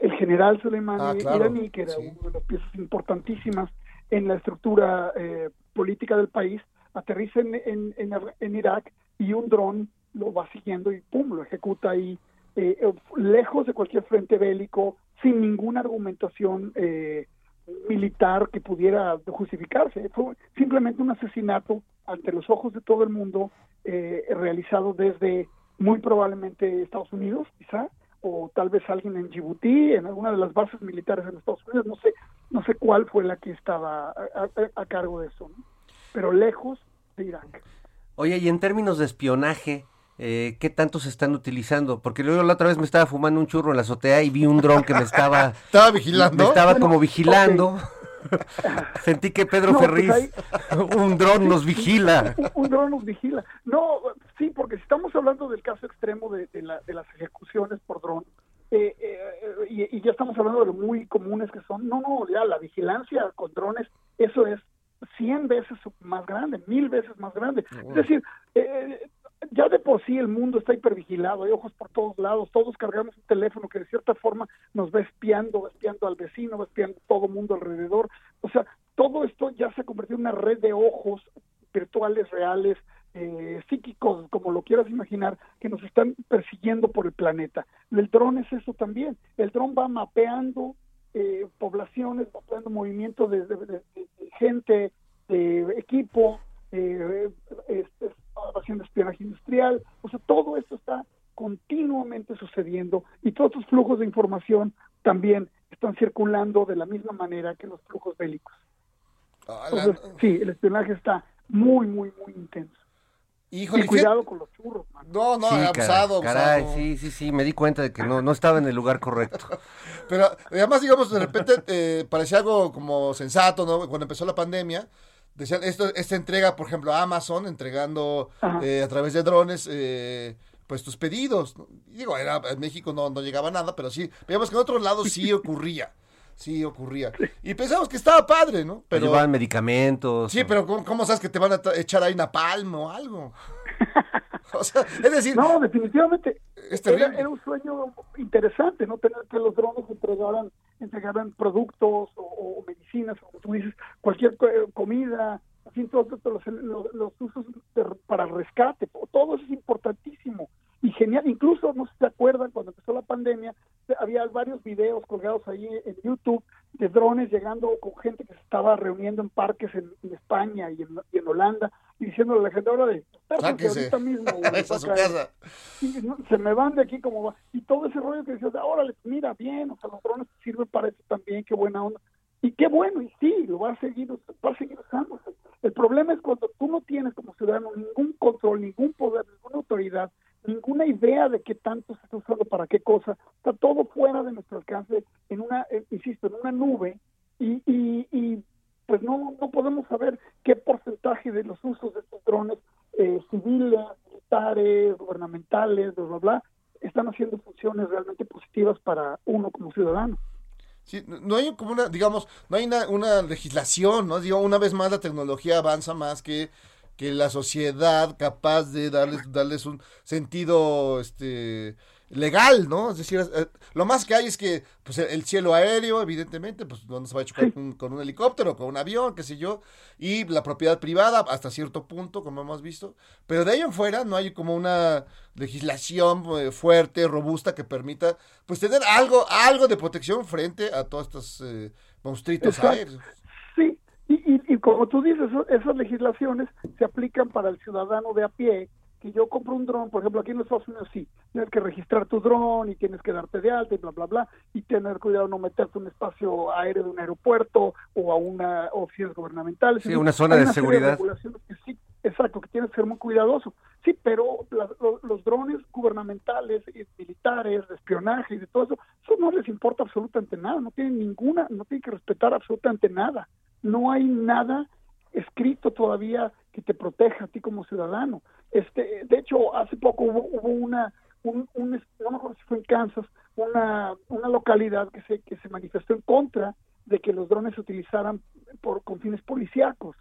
el general Soleimani Ah, claro, iraní, que era sí. una de las piezas importantísimas en la estructura eh, política del país, aterriza en, en, en, en Irak y un dron lo va siguiendo y pum, lo ejecuta ahí, eh, eh, lejos de cualquier frente bélico, sin ninguna argumentación eh, militar que pudiera justificarse. Fue simplemente un asesinato ante los ojos de todo el mundo, eh, realizado desde muy probablemente Estados Unidos, quizá, o tal vez alguien en Djibouti, en alguna de las bases militares en Estados Unidos, no sé, no sé cuál fue la que estaba a, a- a cargo de eso, ¿no? pero lejos de Irak. Oye, y en términos de espionaje, eh, ¿qué tanto se están utilizando? Porque luego la otra vez me estaba fumando un churro en la azotea y vi un dron que me estaba... ¿Estaba vigilando? Me estaba Bueno, como vigilando. Sentí que Pedro No, pues Ferriz, un dron nos vigila. Un, un dron nos vigila. No, sí, porque si estamos hablando del caso extremo de, de la- de las ejecuciones por dron, eh, eh, y, y, y ya estamos hablando de lo muy comunes que son. No, no, ya la vigilancia con drones, eso es 100 veces más grande, mil veces más grande. Es decir, eh, ya de por sí el mundo está hipervigilado, hay ojos por todos lados, todos cargamos un teléfono que de cierta forma nos va espiando, va espiando al vecino, va espiando todo mundo alrededor. O sea, todo esto ya se ha convertido en una red de ojos virtuales, reales, eh, psíquicos, como lo quieras imaginar, que nos están persiguiendo por el planeta. El dron es eso también. El dron va mapeando eh, poblaciones, mapeando movimientos de, de- de- de gente, de equipo, eh, haciendo espionaje industrial. O sea, todo esto está continuamente sucediendo y todos estos flujos de información también están circulando de la misma manera que los flujos bélicos. Entonces, sí, el espionaje está muy, muy, muy intenso. Híjole, y cuidado con los churros, man. No, no, Sí, abusado, caray, abusado. caray, sí, sí, sí, me di cuenta de que no, no estaba en el lugar correcto. Pero además, digamos, de repente eh, parecía algo como sensato, ¿no? Cuando empezó la pandemia, decían, esto, esta entrega, por ejemplo, a Amazon, entregando eh, a través de drones, eh, pues tus pedidos. Digo, era, en México no, no llegaba nada, pero sí, veíamos que en otros lados sí ocurría. Sí ocurría. Y pensamos que estaba padre, ¿no? Pero llevaban medicamentos. sí, pero ¿cómo, cómo sabes que te van a echar ahí napalm o algo? o sea, es decir, No, definitivamente es era, terrible. era un sueño interesante, ¿no? Tener que los drones entregaran, entregaran productos o, o medicinas, como tú dices, cualquier eh, comida, en todos los, los, los usos de- para rescate, todo eso es importantísimo y genial. Incluso, no sé si se acuerdan, cuando empezó la pandemia, había varios videos colgados ahí en YouTube de drones llegando con gente que se estaba reuniendo en parques en, en España y en, y en Holanda y diciéndole a la gente ahora de "Sáquense Sáquese. ahorita mismo güey, su va a caer". casa. Sí, no, se me van de aquí como va. Y todo ese rollo que decías, órale, mira bien, o sea, los drones sirven para eso también, qué buena onda. Y qué bueno, y sí, lo va a seguir, va a seguir usándose. El problema es cuando tú no tienes como ciudadano ningún control, ningún poder, ninguna autoridad, ninguna idea de qué tanto se está usando para qué cosa, está todo fuera de nuestro alcance, en una, eh, insisto, en una nube, y, y, y pues no, no podemos saber qué porcentaje de los usos de estos drones eh, civiles, militares, gubernamentales, bla, bla, bla, están haciendo funciones realmente positivas para uno como ciudadano. Sí, no- hay como una, digamos, no hay una, una legislación, ¿no? Digo, una vez más la tecnología avanza más que, que la sociedad capaz de darles, darles un sentido, este, legal, ¿no? Es decir, eh, lo más que hay es que, pues, el, el cielo aéreo, evidentemente, pues, no se va a chocar con, con un helicóptero, con un avión, qué sé yo, y la propiedad privada hasta cierto punto, como hemos visto, pero de ahí en fuera no hay como una legislación eh, fuerte, robusta, que permita, pues, tener algo, algo de protección frente a todos estos eh, monstruitos aéreos. Sí, y, y, y como tú dices, eso- esas legislaciones se aplican para el ciudadano de a pie, que yo compro un dron, por ejemplo, aquí en los Estados Unidos sí, tienes que registrar tu dron y tienes que darte de alta y bla, bla, bla, y tener cuidado de no meterte a un espacio aéreo de un aeropuerto o a una oficinas gubernamentales. Sí, una zona hay de serie seguridad. regulaciones que sí, exacto, que tienes que ser muy cuidadoso. Sí, pero la- lo- los drones gubernamentales, y militares, de espionaje y de todo eso, eso no les importa absolutamente nada, no tienen ninguna, no tienen que respetar absolutamente nada. No hay nada escrito todavía que te proteja a ti como ciudadano. Este, de hecho, hace poco hubo, hubo una, un, un, no me acuerdo si fue en Kansas, una, una localidad que se, que se manifestó en contra de que los drones se utilizaran por, con fines policíacos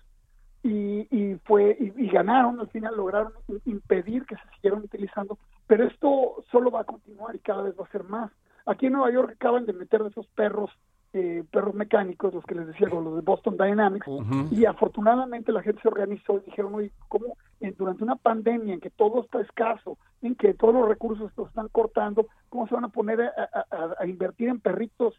y, y fue y, y ganaron al final lograron impedir que se siguieran utilizando pero esto solo va a continuar y cada vez va a ser más. Aquí en Nueva York acaban de meter de esos perros eh, perros mecánicos los que les decía los de Boston Dynamics y afortunadamente la gente se organizó y dijeron oye cómo en- durante una pandemia en que todo está escaso en que todos los recursos los están cortando cómo se van a poner a, a- a- a invertir en perritos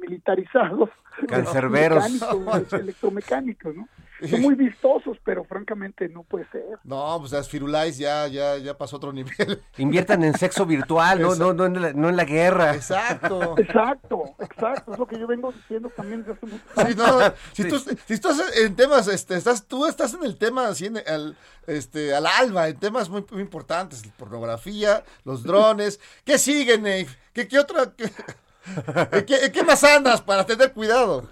militarizados Cancerberos. mecánicos, electromecánicos no son muy vistosos, pero francamente no puede ser. No, pues las Firulais ya, ya, ya pasó a otro nivel. Inviertan en sexo virtual, no, no, no, en la, no en la guerra. Exacto. Exacto, exacto, es lo que yo vengo diciendo también desde hace mucho Sí, no, si, tú, si estás en temas, este, estás, tú estás en el tema así, en el, este, al alba, en temas muy, muy importantes, pornografía, los drones. ¿Qué sigue, Nave? ¿Qué, qué otra? qué- ¿En qué, en qué más andas para tener cuidado?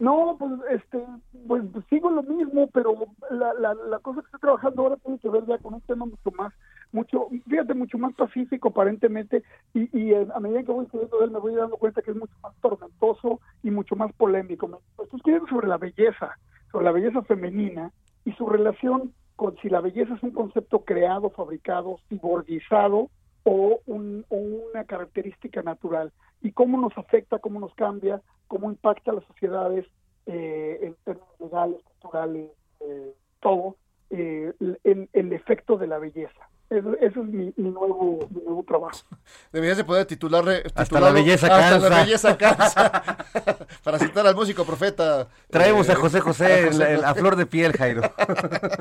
No, pues, este, pues sigo lo mismo, pero la, la, la cosa que estoy trabajando ahora tiene que ver ya con un tema mucho más, mucho, fíjate, mucho más pacífico aparentemente, y, y a medida que voy estudiando él me voy dando cuenta que es mucho más tormentoso y mucho más polémico. Me estoy escribiendo sobre la belleza, sobre la belleza femenina y su relación con si la belleza es un concepto creado, fabricado, ciborguizado o, un- o una característica natural y cómo nos afecta, cómo nos cambia, cómo impacta a las sociedades eh, en términos legales, culturales, eh, todo, eh, el, el efecto de la belleza. Eso, eso es mi, mi nuevo, mi nuevo trabajo. Deberías de poder titularle. Hasta la belleza Hasta cansa. la belleza cansa. Para citar al músico profeta. Traemos eh, a José José, en la- a flor de piel, Jairo.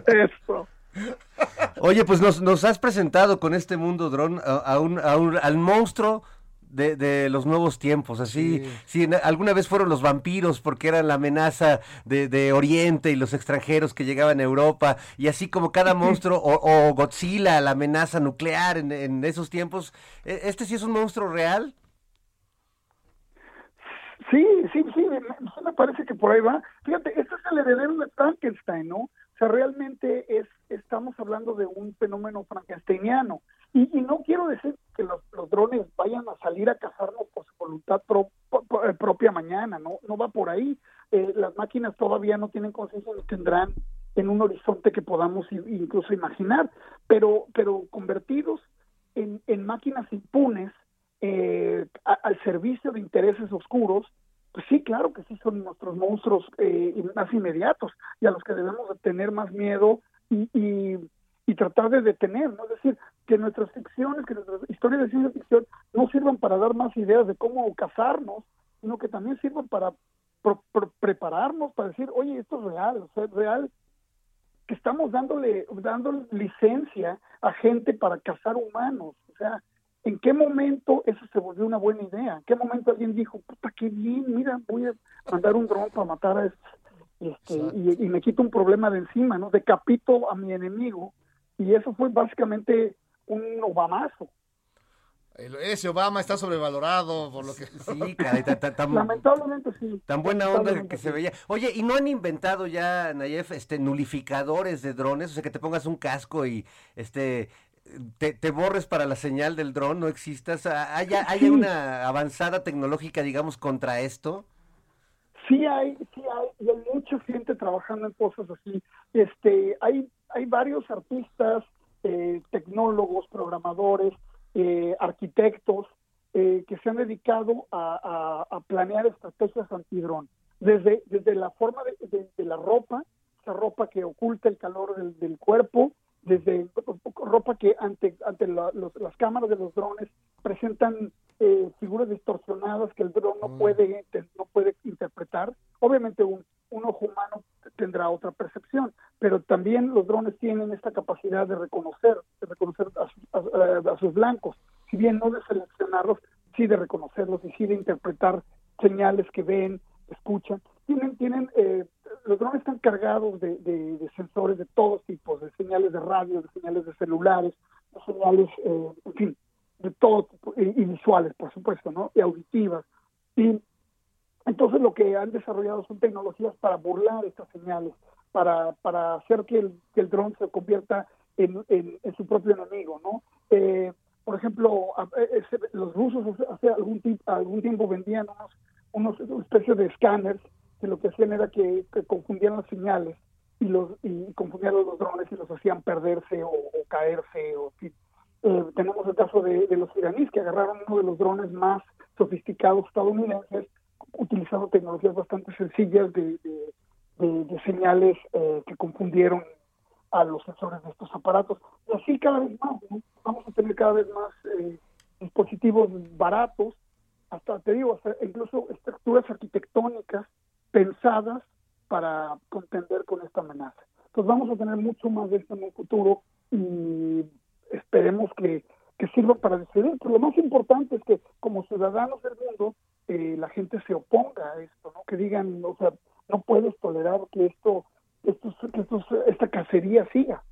Eso. Oye, pues nos, nos has presentado con este mundo dron a, a un, a un- al monstruo de, de los nuevos tiempos. Así, si alguna vez fueron los vampiros porque eran la amenaza de, de Oriente y los extranjeros que llegaban a Europa, y así como cada monstruo, o, o Godzilla, la amenaza nuclear en, en esos tiempos, ¿e- ¿este sí es un monstruo real? Sí, sí, sí, me, me parece que por ahí va. Fíjate, este es el heredero de Frankenstein, ¿no? O sea, realmente es estamos hablando de un fenómeno frankensteiniano. Y, y no quiero decir que los, drones vayan a salir a cazarnos por su voluntad pro- pro- eh, propia mañana, no no va por ahí. Eh, las máquinas todavía no tienen conciencia ni tendrán en un horizonte que podamos incluso imaginar, pero pero convertidos en, máquinas impunes eh, al servicio de intereses oscuros, pues sí, claro que sí son nuestros monstruos eh, más inmediatos y a los que debemos de tener más miedo y, y, tratar de detener, ¿no? Es decir, que nuestras ficciones, que nuestras historias de ciencia ficción no sirvan para dar más ideas de cómo cazarnos, sino que también sirvan para pro- prepararnos, para decir, oye, esto es real, o sea, es real que estamos dándole, dándole licencia a gente para cazar humanos. O sea, ¿en qué momento eso se volvió una buena idea? ¿En qué momento alguien dijo, puta, qué bien, mira, voy a mandar un dron para matar a estos? Este, y, y me quito un problema de encima, ¿no? Decapito a mi enemigo. Y eso fue básicamente un obamazo. el- Ese Obama está sobrevalorado por lo que. Sí, caray, tan- Lamentablemente sí. Tan buena onda que se veía. Oye, ¿y no han inventado ya, Nayef, este, nulificadores de drones? O sea, que te pongas un casco y este te, te borres para la señal del dron, no existas. Ah, ¿Hay, hay una avanzada tecnológica, digamos, contra esto? Sí hay, sí hay, y hay mucha gente trabajando en cosas así. Este, hay, hay varios artistas, eh, tecnólogos, programadores, eh, arquitectos eh, que se han dedicado a, a- a planear estrategias antidrón. Desde, desde la forma de, de- de la ropa, esa ropa que oculta el calor del, del cuerpo, desde ropa que ante, ante la- los- las cámaras de los drones presentan eh, figuras distorsionadas que el dron no puede te- no puede interpretar. Obviamente un, un ojo humano tendrá otra percepción, pero también los drones tienen esta capacidad de reconocer, de reconocer a, sus- blancos, si bien no de seleccionarlos, sí de reconocerlos y sí de interpretar señales que ven, escuchan. Tienen, tienen, eh, los drones están cargados de sensores de todos tipos, de señales de radio, de señales de celulares, de señales, eh, en fin, de todo tipo, y, y visuales, por supuesto, ¿no? Y auditivas. Y entonces lo que han desarrollado son tecnologías para burlar estas señales, para, para hacer que el, que el dron se convierta en, en- su propio enemigo, ¿no? Eh, por ejemplo, eh, los rusos hace, algún, algún tiempo vendían unos, unos una especie de escáneres que lo que hacían era que, confundían las señales y los y confundían los drones y los hacían perderse o, caerse o. Eh, tenemos el caso de, de los iraníes que agarraron uno de los drones más sofisticados estadounidenses utilizando tecnologías bastante sencillas de, de- señales eh, que confundieron a los sensores de estos aparatos. Y así cada vez más, vamos a tener cada vez más eh, dispositivos baratos, hasta te digo, hasta incluso estructuras arquitectónicas pensadas para contender con esta amenaza. Entonces vamos a tener mucho más de esto en el futuro y esperemos que, que sirva para decidir. Pero lo más importante es que como ciudadanos del mundo eh, la gente se oponga a esto, ¿no? Que digan, o sea, no puedes tolerar que esto, esto, que esto esta cacería siga.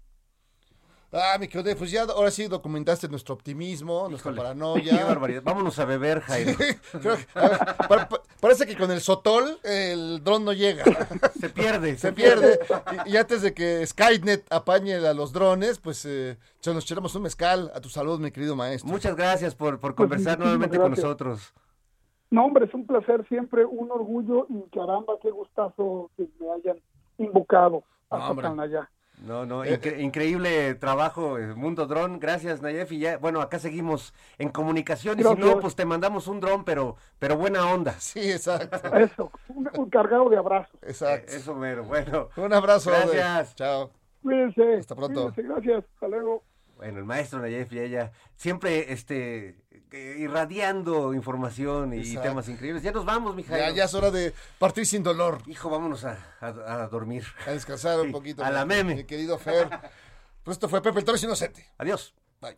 Ah, mi querido, pues ya ahora sí documentaste nuestro optimismo, nuestra Qué paranoia. barbaridad. Vámonos a beber, Jairo. Creo que- a ver, pa- pa- parece que con el sotol el dron no llega. Se pierde. Se pierde. Y, y antes de que Skynet apañe a los drones, pues eh, nos echamos un mezcal. A tu salud, mi querido maestro. Muchas gracias por, por Pues conversar nuevamente con nosotros. No, hombre, es un placer, siempre un orgullo y caramba, qué gustazo que me hayan invocado hasta hombre. tan allá. No, no, Eh, incre- increíble trabajo, eh, Mundo Dron. Gracias, Nayef. Y ya, bueno, acá seguimos en comunicación. Y si no, pues te mandamos un dron, pero, pero buena onda. Sí, exacto. Eso, un, un cargado de abrazos. Exacto. Eso mero, bueno. Un abrazo. Gracias. Chao. Cuídense. Hasta pronto. Cuídense, gracias. Hasta luego. Bueno, el maestro Nayef y ella siempre este, eh, irradiando información y Exacto. temas increíbles. Ya nos vamos, Ya, Mijail. ya es hora de partir sin dolor. Hijo, vámonos a, a- a dormir. A descansar un poquito. a la meme. Mi querido Fer. Pues esto fue Pepe el Toro Inocente. Adiós. Bye.